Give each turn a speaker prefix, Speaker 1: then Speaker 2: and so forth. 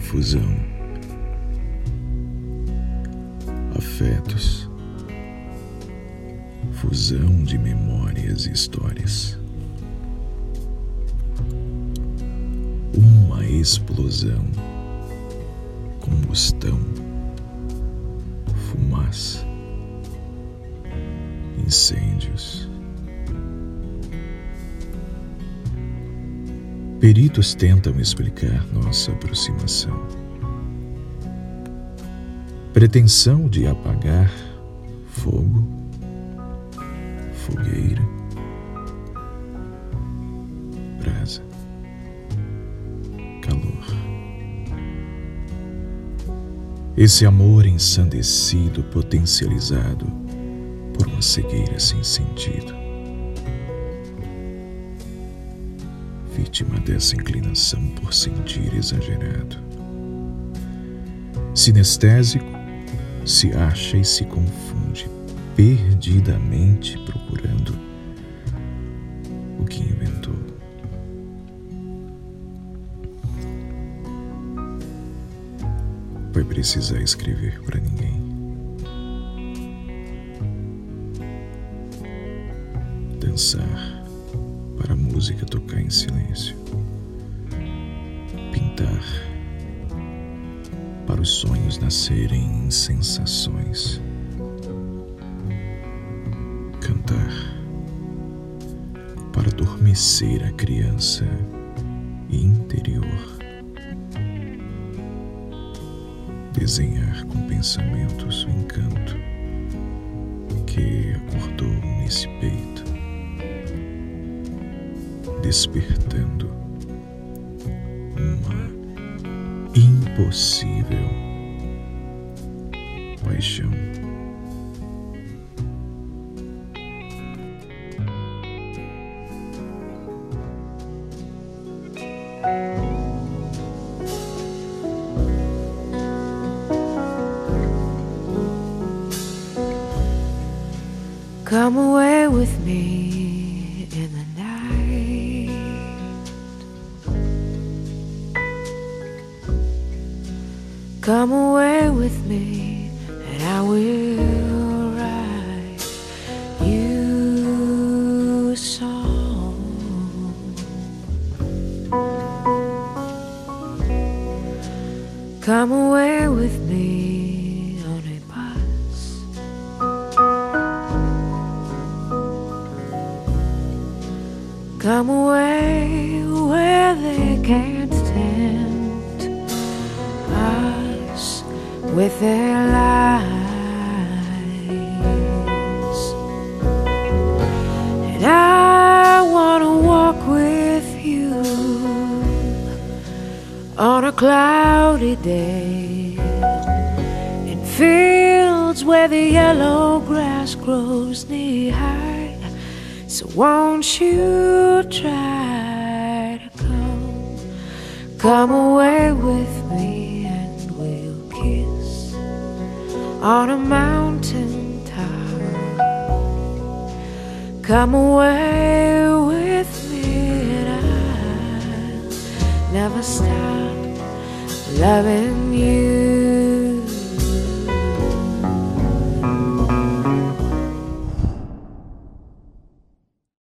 Speaker 1: fusão, afetos, fusão de memórias e histórias. Uma explosão, combustão, fumaça, incêndios. Peritos tentam explicar nossa aproximação. Pretensão de apagar fogo, fogueira, brasa, calor. Esse amor ensandecido, potencializado por uma cegueira sem sentido. Vítima dessa inclinação por sentir exagerado. Sinestésico, se acha e se confunde perdidamente procurando o que inventou. Vai precisar escrever para ninguém. Dançar música tocar em silêncio. Pintar para os sonhos nascerem em sensações. Cantar para adormecer a criança interior. Desenhar com pensamentos o encanto que acordou despertando uma impossível paixão.
Speaker 2: Come away with me. Come away with me, and I will write you a song. Come away with me on a bus. Come away where they can't with their lies. And I want to walk with you on a cloudy day in fields where the yellow grass grows knee high. So won't you try to come, come away with me on a mountain top. Come away